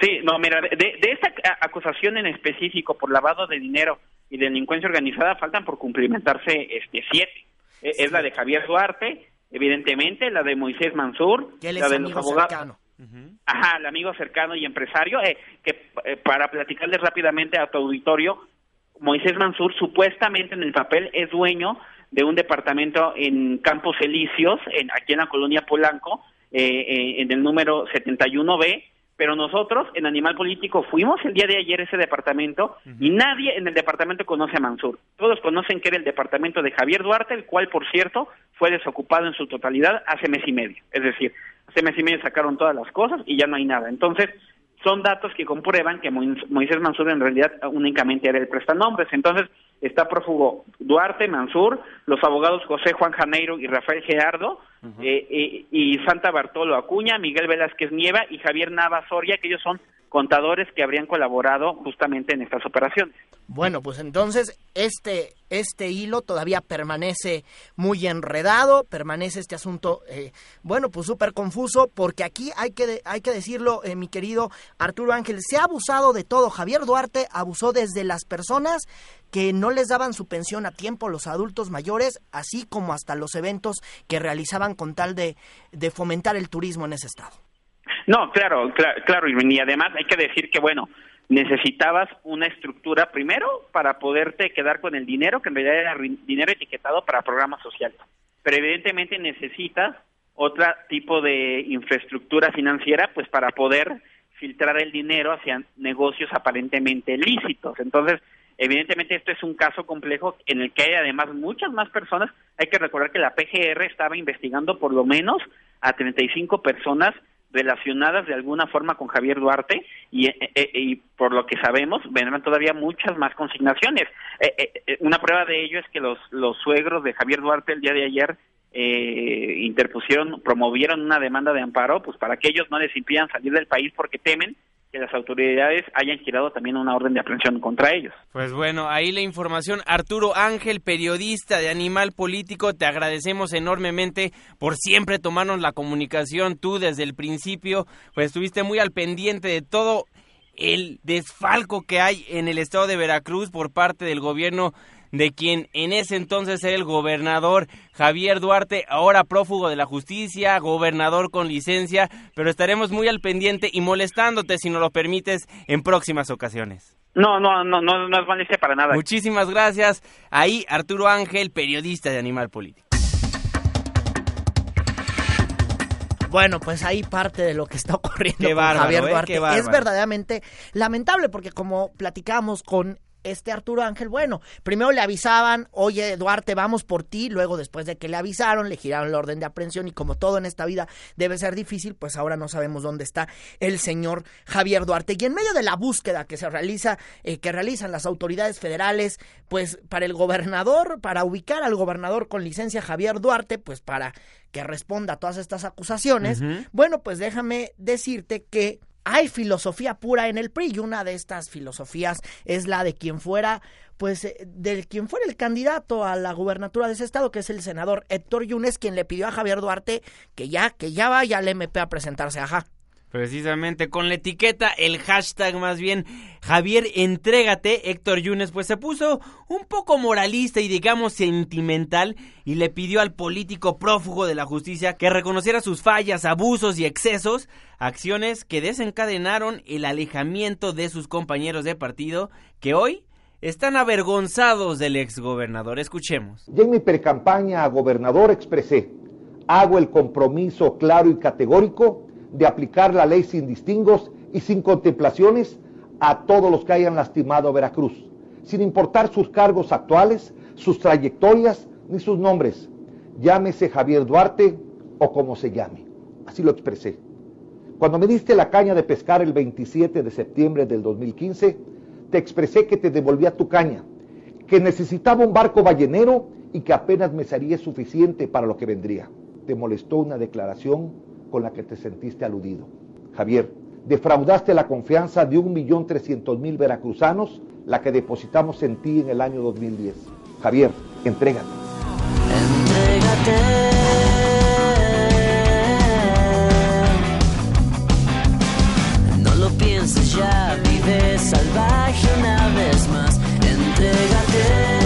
Sí, no, mira, de, de esta acusación en específico por lavado de dinero y delincuencia organizada faltan por cumplimentarse este siete. E, es la de Javier Duarte, evidentemente, la de Moisés Mansur, la de los abogados. Ajá, el amigo cercano y empresario, eh, que eh, para platicarles rápidamente a tu auditorio, Moisés Mansur supuestamente en el papel es dueño de un departamento en Campos Elíseos, en, aquí en la colonia Polanco, eh, en el número 71B, pero nosotros en Animal Político fuimos el día de ayer a ese departamento y nadie en el departamento conoce a Mansur. Todos conocen que era el departamento de Javier Duarte, el cual, por cierto, fue desocupado en su totalidad hace mes y medio. Es decir, hace mes y medio sacaron todas las cosas y ya no hay nada. Entonces, son datos que comprueban que Moisés Mansur en realidad únicamente era el prestanombres. Entonces, está prófugo Duarte, Mansur, los abogados José Juan Janeiro y Rafael Gerardo, eh, eh, y Santa Bartolo Acuña, Miguel Velázquez Nieva y Javier Nava Soria, que ellos son contadores que habrían colaborado justamente en estas operaciones. Bueno, pues entonces este, este hilo todavía permanece muy enredado, permanece este asunto, eh, bueno, pues súper confuso, porque aquí hay que, hay que decirlo, eh, mi querido Arturo Ángel, se ha abusado de todo. Javier Duarte abusó desde las personas que no les daban su pensión a tiempo, los adultos mayores, así como hasta los eventos que realizaban con tal de, de fomentar el turismo en ese estado. No, claro, claro, y además hay que decir que, bueno, necesitabas una estructura primero para poderte quedar con el dinero, que en realidad era dinero etiquetado para programas sociales. Pero evidentemente necesitas otro tipo de infraestructura financiera, pues para poder filtrar el dinero hacia negocios aparentemente lícitos. Entonces, evidentemente esto es un caso complejo en el que hay además muchas más personas. Hay que recordar que la PGR estaba investigando por lo menos a 35 personas relacionadas de alguna forma con Javier Duarte y, eh, eh, y por lo que sabemos vendrán todavía muchas más consignaciones. Eh, una prueba de ello es que los, los suegros de Javier Duarte el día de ayer interpusieron, promovieron una demanda de amparo, pues para que ellos no les impidan salir del país porque temen que las autoridades hayan girado también una orden de aprehensión contra ellos. Pues bueno, ahí la información. Arturo Ángel, periodista de Animal Político, te agradecemos enormemente por siempre tomarnos la comunicación. Tú desde el principio, pues estuviste muy al pendiente de todo el desfalco que hay en el estado de Veracruz por parte del gobierno de quien en ese entonces era el gobernador Javier Duarte, ahora prófugo de la justicia, gobernador con licencia, pero estaremos muy al pendiente y molestándote si nos lo permites en próximas ocasiones. No, no, no, no, no es malicia para nada. Muchísimas gracias. Ahí Arturo Ángel, periodista de Animal Político. Bueno, pues ahí parte de lo que está ocurriendo con Javier ¿eh? Duarte. es verdaderamente lamentable porque como platicamos con este Arturo Ángel, bueno, primero le avisaban, oye Duarte, vamos por ti, luego después de que le avisaron, le giraron la orden de aprehensión y como todo en esta vida debe ser difícil, pues ahora no sabemos dónde está el señor Javier Duarte. Y en medio de la búsqueda que se realiza, eh, que realizan las autoridades federales, pues para el gobernador, para ubicar al gobernador con licencia Javier Duarte, pues para que responda a todas estas acusaciones, bueno, pues déjame decirte que hay filosofía pura en el PRI y una de estas filosofías es la de quien fuera pues eh, del quien fuera el candidato a la gubernatura de ese estado, que es el senador Héctor Yunes, quien le pidió a Javier Duarte que ya, que ya vaya al MP a presentarse, ajá. Precisamente con la etiqueta, el hashtag más bien, Javier, entrégate, Héctor Yunes, pues se puso un poco moralista y digamos sentimental y le pidió al político prófugo de la justicia que reconociera sus fallas, abusos y excesos, acciones que desencadenaron el alejamiento de sus compañeros de partido, que hoy están avergonzados del exgobernador. Escuchemos. Ya en mi precampaña a gobernador expresé, hago el compromiso claro y categórico de aplicar la ley sin distingos y sin contemplaciones a todos los que hayan lastimado a Veracruz, sin importar sus cargos actuales, sus trayectorias ni sus nombres. Llámese Javier Duarte o como se llame. Así lo expresé. Cuando me diste la caña de pescar el 27 de septiembre del 2015, te expresé que te devolvía tu caña, que necesitaba un barco ballenero y que apenas me sería suficiente para lo que vendría. Te molestó una declaración con la que te sentiste aludido. Javier, defraudaste la confianza de 1.300.000 veracruzanos, la que depositamos en ti en el año 2010. Javier, entrégate. Entrégate. No lo pienses ya, vive salvaje una vez más. Entrégate.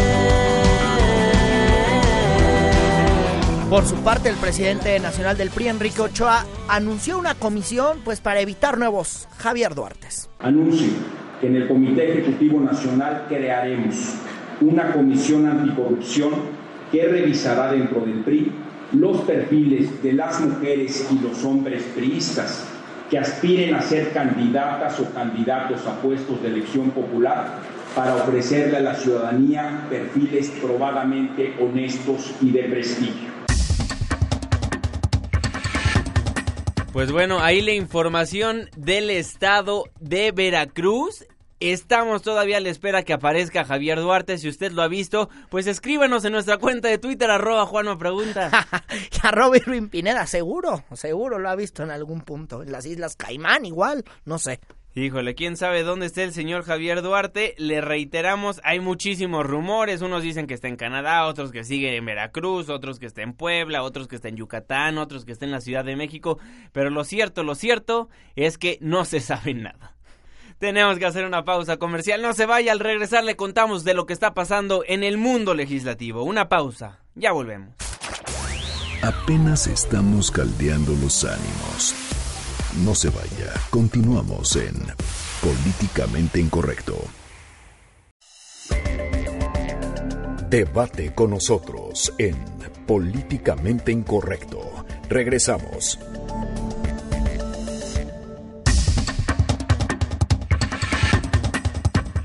Por su parte, el presidente nacional del PRI, Enrique Ochoa, anunció una comisión pues para evitar nuevos Javier Duartes. Anuncio que en el Comité Ejecutivo Nacional crearemos una comisión anticorrupción que revisará dentro del PRI los perfiles de las mujeres y los hombres priistas que aspiren a ser candidatas o candidatos a puestos de elección popular para ofrecerle a la ciudadanía perfiles probadamente honestos y de prestigio. Pues bueno, ahí la información del estado de Veracruz. Estamos todavía a la espera que aparezca Javier Duarte. Si usted lo ha visto, pues escríbanos en nuestra cuenta de Twitter, arroba Juanma Pregunta. arroba Irwin Pineda, seguro, seguro lo ha visto en algún punto. En las Islas Caimán igual, no sé. Híjole, quién sabe dónde está el señor Javier Duarte. Le reiteramos, hay muchísimos rumores. Unos dicen que está en Canadá, otros que sigue en Veracruz, otros que está en Puebla, otros que está en Yucatán, otros que está en la Ciudad de México. Pero lo cierto, lo cierto es que no se sabe nada. Tenemos que hacer una pausa comercial. No se vaya, al regresar le contamos de lo que está pasando en el mundo legislativo. Una pausa. Ya volvemos. Apenas estamos caldeando los ánimos. No se vaya, continuamos en Políticamente Incorrecto. Debate con nosotros en Políticamente Incorrecto. Regresamos.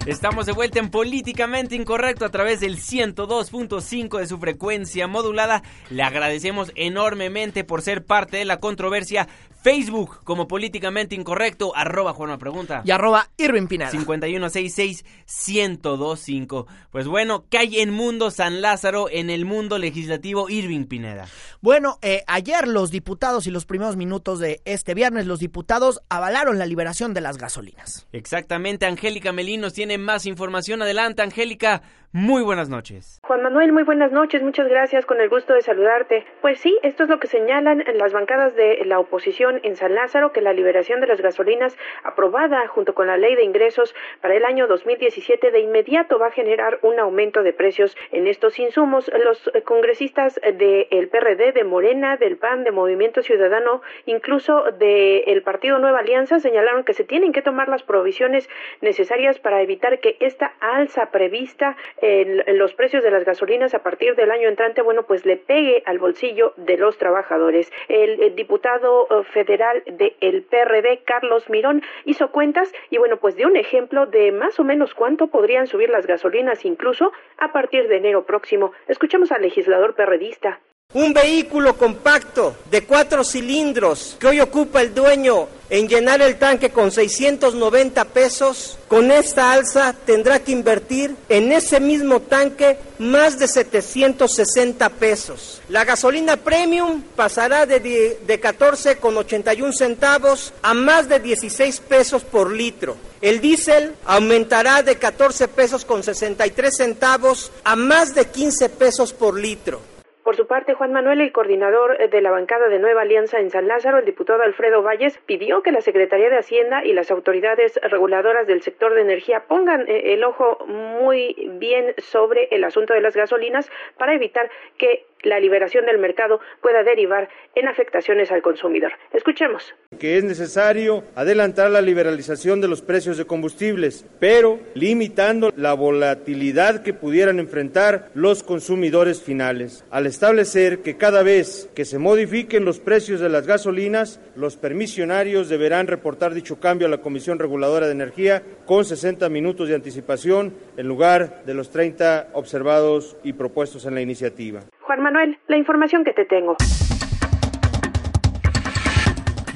Estamos de vuelta en Políticamente Incorrecto a través del 102.5 de su frecuencia modulada. Le agradecemos enormemente por ser parte de la controversia. Facebook como Políticamente Incorrecto, arroba Juanma Pregunta. Y arroba Irving Pineda. 5166-1025. Pues bueno, ¿qué hay en Mundo San Lázaro, en el mundo legislativo Irving Pineda? Bueno, eh, ayer los diputados y los primeros minutos de este viernes, los diputados avalaron la liberación de las gasolinas. Exactamente, Angélica Melinos tiene más información. Adelante, Angélica. Muy buenas noches. Juan Manuel, muy buenas noches. Muchas gracias. Con el gusto de saludarte. Pues sí, esto es lo que señalan las bancadas de la oposición en San Lázaro, que la liberación de las gasolinas aprobada junto con la ley de ingresos para el año 2017 de inmediato va a generar un aumento de precios en estos insumos. Los congresistas del PRD, de Morena, del PAN, de Movimiento Ciudadano, incluso del Partido Nueva Alianza, señalaron que se tienen que tomar las provisiones necesarias para evitar que esta alza prevista en, los precios de las gasolinas a partir del año entrante, bueno, pues le pegue al bolsillo de los trabajadores. El, diputado eh, federal del PRD, Carlos Mirón, hizo cuentas y bueno, pues dio un ejemplo de más o menos cuánto podrían subir las gasolinas incluso a partir de enero próximo. Escuchemos al legislador perredista. Un vehículo compacto de cuatro cilindros que hoy ocupa el dueño en llenar el tanque con 690 pesos, con esta alza tendrá que invertir en ese mismo tanque más de 760 pesos. La gasolina premium pasará de, de 14 con 81 centavos a más de 16 pesos por litro. El diésel aumentará de 14 pesos con 63 centavos a más de 15 pesos por litro. Por su parte, Juan Manuel, el coordinador eh, de la bancada de Nueva Alianza en San Lázaro, el diputado Alfredo Valles, pidió que la Secretaría de Hacienda y las autoridades reguladoras del sector de energía pongan eh, el ojo muy bien sobre el asunto de las gasolinas para evitar que la liberación del mercado pueda derivar en afectaciones al consumidor. Escuchemos. que es necesario adelantar la liberalización de los precios de combustibles, pero limitando la volatilidad que pudieran enfrentar los consumidores finales, al establecer que cada vez que se modifiquen los precios de las gasolinas, los permisionarios deberán reportar dicho cambio a la Comisión Reguladora de Energía con 60 minutos de anticipación en lugar de los 30 observados y propuestos en la iniciativa. Juan Manuel, la información que te tengo.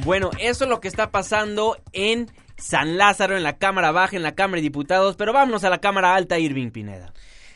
Bueno, eso es lo que está pasando en San Lázaro, en la Cámara Baja, en la Cámara de Diputados, pero vámonos a la Cámara Alta, Irving Pineda.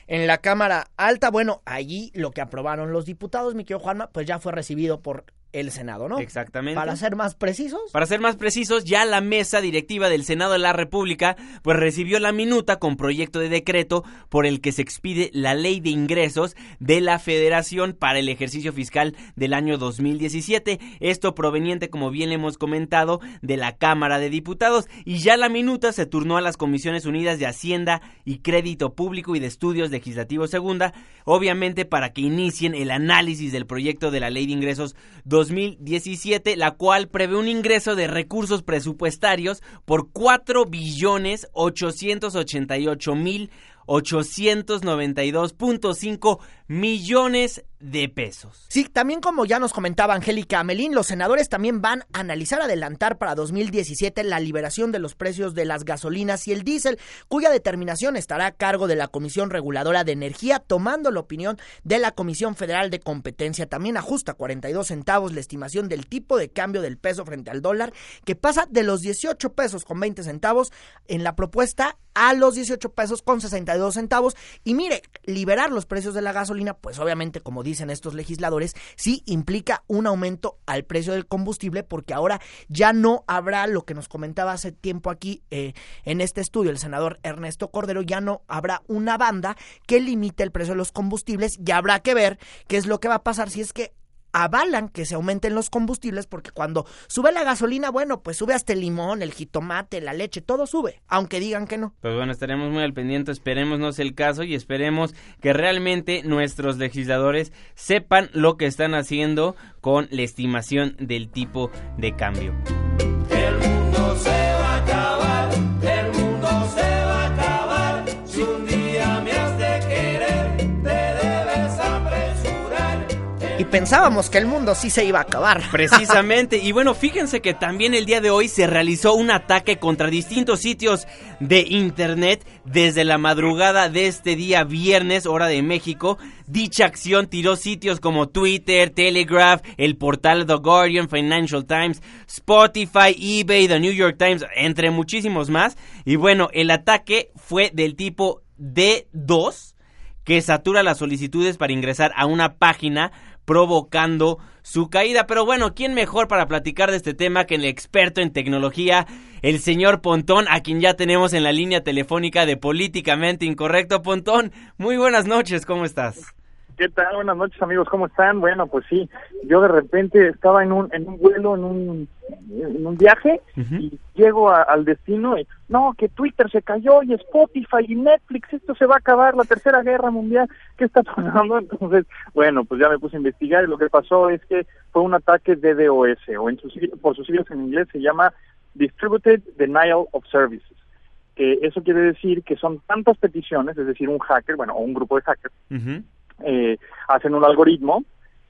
En la Cámara Alta, bueno, allí lo que aprobaron los diputados, mi querido Juanma, pues ya fue recibido por el Senado, ¿no? Exactamente. Para ser más precisos. Para ser más precisos, ya la mesa directiva del Senado de la República pues recibió la minuta con proyecto de decreto por el que se expide la ley de ingresos de la Federación para el ejercicio fiscal del año 2017. Esto proveniente, como bien le hemos comentado, de la Cámara de Diputados. Y ya la minuta se turnó a las Comisiones Unidas de Hacienda y Crédito Público y de Estudios Legislativos Segunda, obviamente para que inicien el análisis del proyecto de la ley de ingresos 2017, la cual prevé un ingreso de recursos presupuestarios por 4 billones 888 mil 892.5 millones de pesos. Sí, también como ya nos comentaba Angélica Amelín, los senadores también van a analizar adelantar para 2017 la liberación de los precios de las gasolinas y el diésel, cuya determinación estará a cargo de la Comisión Reguladora de Energía, tomando la opinión de la Comisión Federal de Competencia. También ajusta 42 centavos la estimación del tipo de cambio del peso frente al dólar, que pasa de los 18 pesos con 20 centavos en la propuesta a los 18 pesos con 62 centavos. Y mire, liberar los precios de la gasolina, pues obviamente, como dicen estos legisladores, sí implica un aumento al precio del combustible, porque ahora ya no habrá lo que nos comentaba hace tiempo aquí eh, en este estudio el senador Ernesto Cordero, ya no habrá una banda que limite el precio de los combustibles y habrá que ver qué es lo que va a pasar si es que avalan que se aumenten los combustibles porque cuando sube la gasolina, bueno, pues sube hasta el limón, el jitomate, la leche, todo sube, aunque digan que no. Pues bueno, estaremos muy al pendiente, esperemos no sea el caso y esperemos que realmente nuestros legisladores sepan lo que están haciendo con la estimación del tipo de cambio. Pensábamos que el mundo sí se iba a acabar. Precisamente, y bueno, fíjense que también el día de hoy se realizó un ataque contra distintos sitios de internet desde la madrugada de este día viernes, hora de México. Dicha acción tiró sitios como Twitter, Telegraph, el portal The Guardian, Financial Times, Spotify, eBay, The New York Times, entre muchísimos más. Y bueno, el ataque fue del tipo D2 que satura las solicitudes para ingresar a una página provocando su caída. Pero bueno, ¿quién mejor para platicar de este tema que el experto en tecnología, el señor Pontón, a quien ya tenemos en la línea telefónica de Políticamente Incorrecto? Pontón, muy buenas noches, ¿cómo estás? ¿Qué tal? Buenas noches amigos, ¿cómo están? Bueno, pues sí, yo de repente estaba en un, en un vuelo, en un, en un viaje y llego a- al destino y no, que Twitter se cayó y Spotify y Netflix, esto se va a acabar, la tercera guerra mundial, ¿qué está pasando? Entonces, bueno, pues ya me puse a investigar y lo que pasó es que fue un ataque de DOS o en sus, por sus siglas en inglés se llama Distributed Denial of Services. que eso quiere decir que son tantas peticiones, es decir, un hacker, bueno, o un grupo de hackers, eh, hacen un algoritmo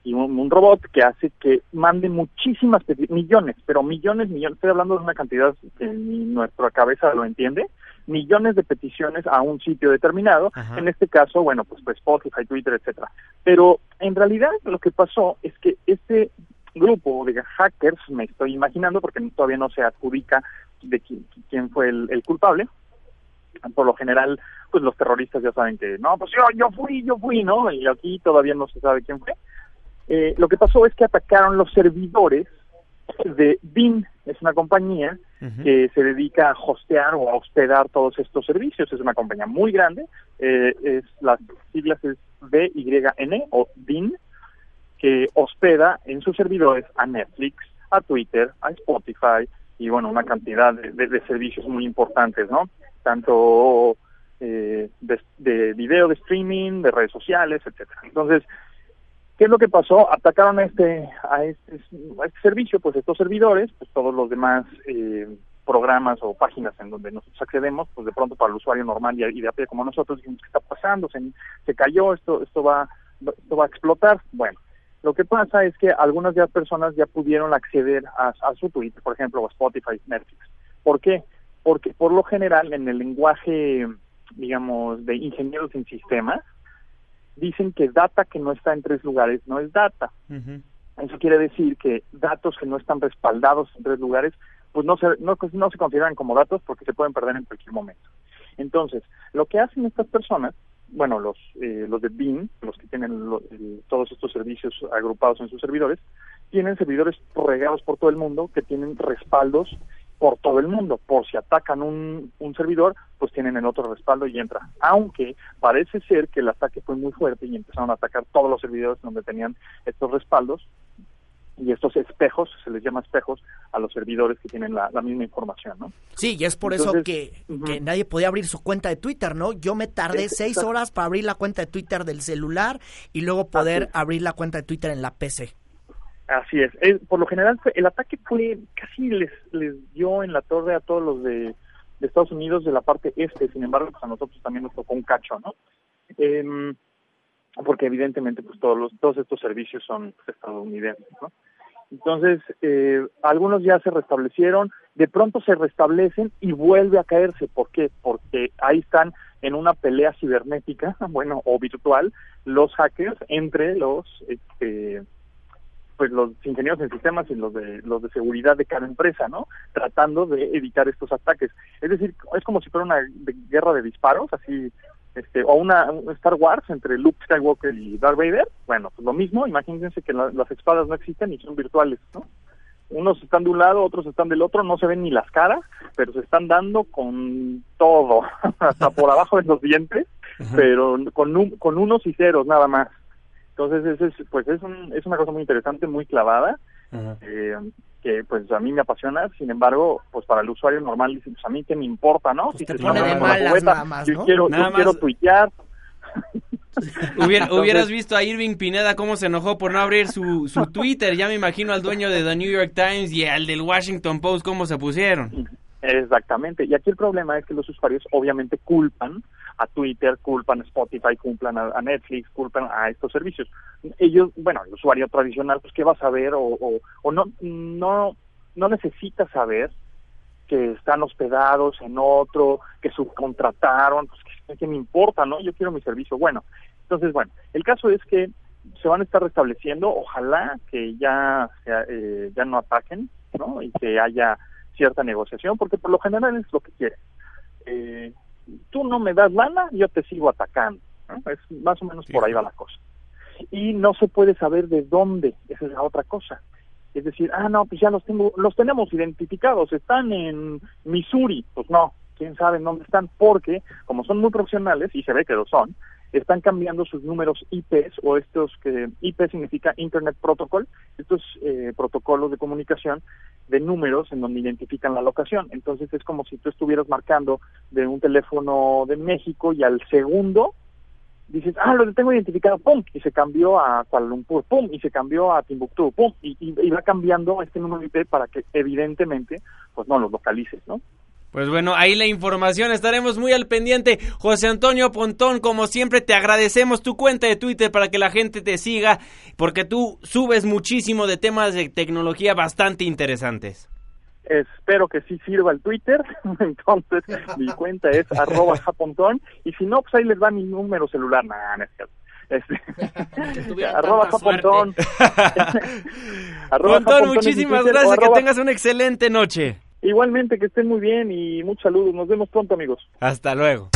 y un, un robot que hace que mande muchísimas millones, pero millones, millones, estoy hablando de una cantidad que ni nuestra cabeza lo entiende, millones de peticiones a un sitio determinado, Ajá. en este caso, bueno, pues, pues Spotify, Twitter, etcétera. Pero en realidad lo que pasó es que este grupo de hackers, me estoy imaginando, porque todavía no se adjudica de qui- quién fue el, el culpable, por lo general, pues los terroristas ya saben que, no, pues yo, yo fui, yo fui, ¿no? Y aquí todavía no se sabe quién fue. Eh, lo que pasó es que atacaron los servidores de BIN, es una compañía que se dedica a hostear o a hospedar todos estos servicios. Es una compañía muy grande, eh, es las siglas es BYN o BIN, que hospeda en sus servidores a Netflix, a Twitter, a Spotify y bueno, una cantidad de, de- de servicios muy importantes, ¿no? Tanto eh, de, de video de streaming, de redes sociales, etcétera. Entonces, ¿qué es lo que pasó? Atacaron a este, a este, a este servicio, pues estos servidores, pues todos los demás eh, programas o páginas en donde nosotros accedemos, pues de pronto para el usuario normal y, de a pie como nosotros, dijimos, ¿qué está pasando? Se, se cayó, esto, esto va, esto va a explotar. Bueno, lo que pasa es que algunas ya personas ya pudieron acceder a, a su Twitter, por ejemplo, o Spotify, Netflix. ¿Por qué? Porque por lo general en el lenguaje, digamos, de ingenieros en sistemas, dicen que data que no está en tres lugares no es data. Eso quiere decir que datos que no están respaldados en tres lugares, pues no se, no, no se consideran como datos porque se pueden perder en cualquier momento. Entonces, lo que hacen estas personas, bueno, los, eh, los de BIM, los que tienen lo- el- todos estos servicios agrupados en sus servidores, tienen servidores regados por todo el mundo que tienen respaldos por todo el mundo. Por si atacan un, un servidor, pues tienen el otro respaldo y entra. Aunque parece ser que el ataque fue muy fuerte y empezaron a atacar todos los servidores donde tenían estos respaldos y estos espejos, se les llama espejos, a los servidores que tienen la, la misma información, ¿no? Sí, y es por eso que, nadie podía abrir su cuenta de Twitter, ¿no? Yo me tardé Es- seis horas para abrir la cuenta de Twitter del celular y luego poder Así abrir la cuenta de Twitter en la PC. Así es. Eh, por lo general, el ataque fue casi les, les dio en la torre a todos los de, Estados Unidos de la parte este. Sin embargo, pues a nosotros también nos tocó un cacho, ¿no? Em, porque evidentemente, pues todos los todos estos servicios son pues, estadounidenses, ¿no? Entonces, eh, algunos ya se restablecieron, de pronto se restablecen y vuelve a caerse. ¿Por qué? Porque ahí están en una pelea cibernética, bueno, o virtual, los hackers entre los, este, pues los ingenieros en sistemas y los de los de seguridad de cada empresa, ¿no? Tratando de evitar estos ataques. Es decir, es como si fuera una de- guerra de disparos, así, este, o una un Star Wars entre Luke Skywalker y Darth Vader. Bueno, pues lo mismo. Imagínense que la- las espadas no existen y son virtuales, ¿no? Unos están de un lado, otros están del otro, no se ven ni las caras, pero se están dando con todo, hasta por abajo de los dientes, pero con, un- con unos y ceros nada más. Entonces, ese es, pues es, un- es una cosa muy interesante, muy clavada, eh, que pues a mí me apasiona, sin embargo, pues para el usuario normal dice, pues a mí qué me importa, ¿no? si te te pone de malas cubeta, nada más, yo ¿no? quiero, Nada yo quiero más. tuitear. Hubiera- Entonces- hubieras visto a Irving Pineda cómo se enojó por no abrir su, su Twitter. Ya me imagino al dueño de The New York Times y al del Washington Post cómo se pusieron. Exactamente. Y aquí el problema es que los usuarios obviamente culpan a Twitter, culpan a Spotify, culpan a, Netflix, culpan a estos servicios. Ellos, bueno, el usuario tradicional, pues, ¿qué va a saber? O, no, no, no necesita saber que están hospedados en otro, que subcontrataron, pues, ¿qué, qué me importa, no? Yo quiero mi servicio. Bueno, entonces, bueno, el caso es que se van a estar restableciendo, ojalá que ya, sea, eh, ya no ataquen, ¿no? Y que haya cierta negociación, porque por lo general es lo que quieren. Eh, tú no me das lana, yo te sigo atacando. ¿no? Es más o menos por ahí va la cosa. Y no se puede saber de dónde, esa es la otra cosa. Es decir, ah, no, pues ya los tengo, los tenemos identificados, están en Missouri. Pues no, quién sabe en dónde están, porque como son muy profesionales, y se ve que lo son, están cambiando sus números IPs o estos que IP significa Internet Protocol, estos eh, protocolos de comunicación de números en donde identifican la locación. Entonces es como si tú estuvieras marcando de un teléfono de México y al segundo dices, ah, lo tengo identificado, pum, y se cambió a Kuala Lumpur, pum, y se cambió a Timbuktu, pum, y, y, va cambiando este número IP para que evidentemente, pues no los localices, ¿no? Pues bueno, ahí la información, estaremos muy al pendiente. José Antonio Pontón, como siempre, te agradecemos tu cuenta de Twitter para que la gente te siga, porque tú subes muchísimo de temas de tecnología bastante interesantes. Espero que sí sirva el Twitter. Entonces, mi cuenta es arroba japontón. Y si no, pues ahí les va mi número celular. Nah, no es cierto. Este, arroba japontón. Arroba Pontón, japontón muchísimas Twitter, gracias, que tengas una excelente noche. Igualmente, que estén muy bien y muchos saludos. Nos vemos pronto, amigos. Hasta luego.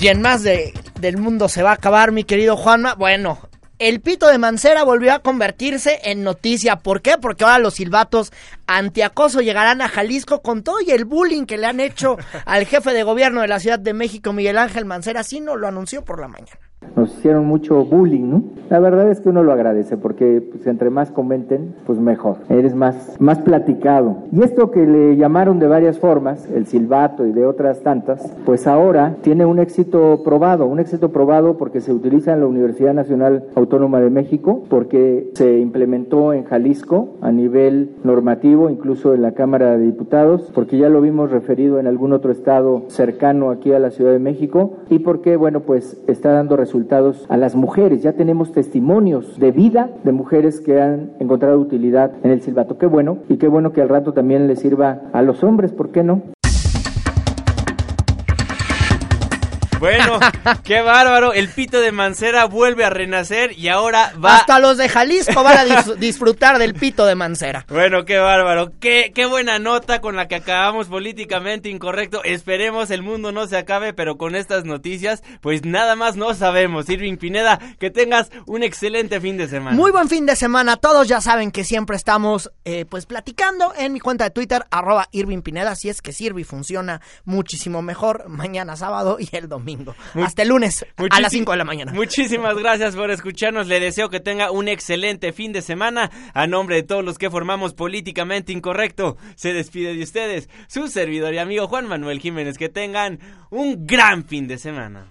Y en más de, del mundo se va a acabar, mi querido Juanma. Bueno, el pito de Mancera volvió a convertirse en noticia. ¿Por qué? Porque ahora los silbatos antiacoso llegarán a Jalisco con todo y el bullying que le han hecho al jefe de gobierno de la Ciudad de México, Miguel Ángel Mancera. Así nos lo anunció por la mañana. Nos hicieron mucho bullying, ¿no? La verdad es que uno lo agradece porque pues, entre más comenten, pues mejor. Eres más, más platicado. Y esto que le llamaron de varias formas, el silbato y de otras tantas, pues ahora tiene un éxito probado. Un éxito probado porque se utiliza en la Universidad Nacional Autónoma de México, porque se implementó en Jalisco a nivel normativo, incluso en la Cámara de Diputados, porque ya lo vimos referido en algún otro estado cercano aquí a la Ciudad de México, y porque, bueno, pues está dando resultados a las mujeres. Ya tenemos testimonios de vida de mujeres que han encontrado utilidad en el silbato. Qué bueno, y qué bueno que al rato también le sirva a los hombres, ¿por qué no? Bueno, qué bárbaro. El pito de Mancera vuelve a renacer y ahora va. Hasta los de Jalisco van a dis- disfrutar del pito de Mancera. Bueno, qué bárbaro. Qué, qué buena nota con la que acabamos políticamente incorrecto. Esperemos el mundo no se acabe, pero con estas noticias, pues nada más no sabemos. Irving Pineda, que tengas un excelente fin de semana. Muy buen fin de semana. Todos ya saben que siempre estamos eh, pues platicando en mi cuenta de Twitter, arroba Irving Pineda. Si es que sirve y funciona muchísimo mejor mañana sábado y el domingo. Hasta el lunes a las 5 de la mañana. Muchísimas gracias por escucharnos. Le deseo que tenga un excelente fin de semana. A nombre de todos los que formamos Políticamente Incorrecto, se despide de ustedes su servidor y amigo Juan Manuel Jiménez. Que tengan un gran fin de semana.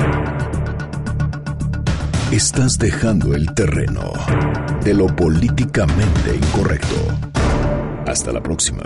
Estás dejando el terreno de lo políticamente incorrecto. Hasta la próxima.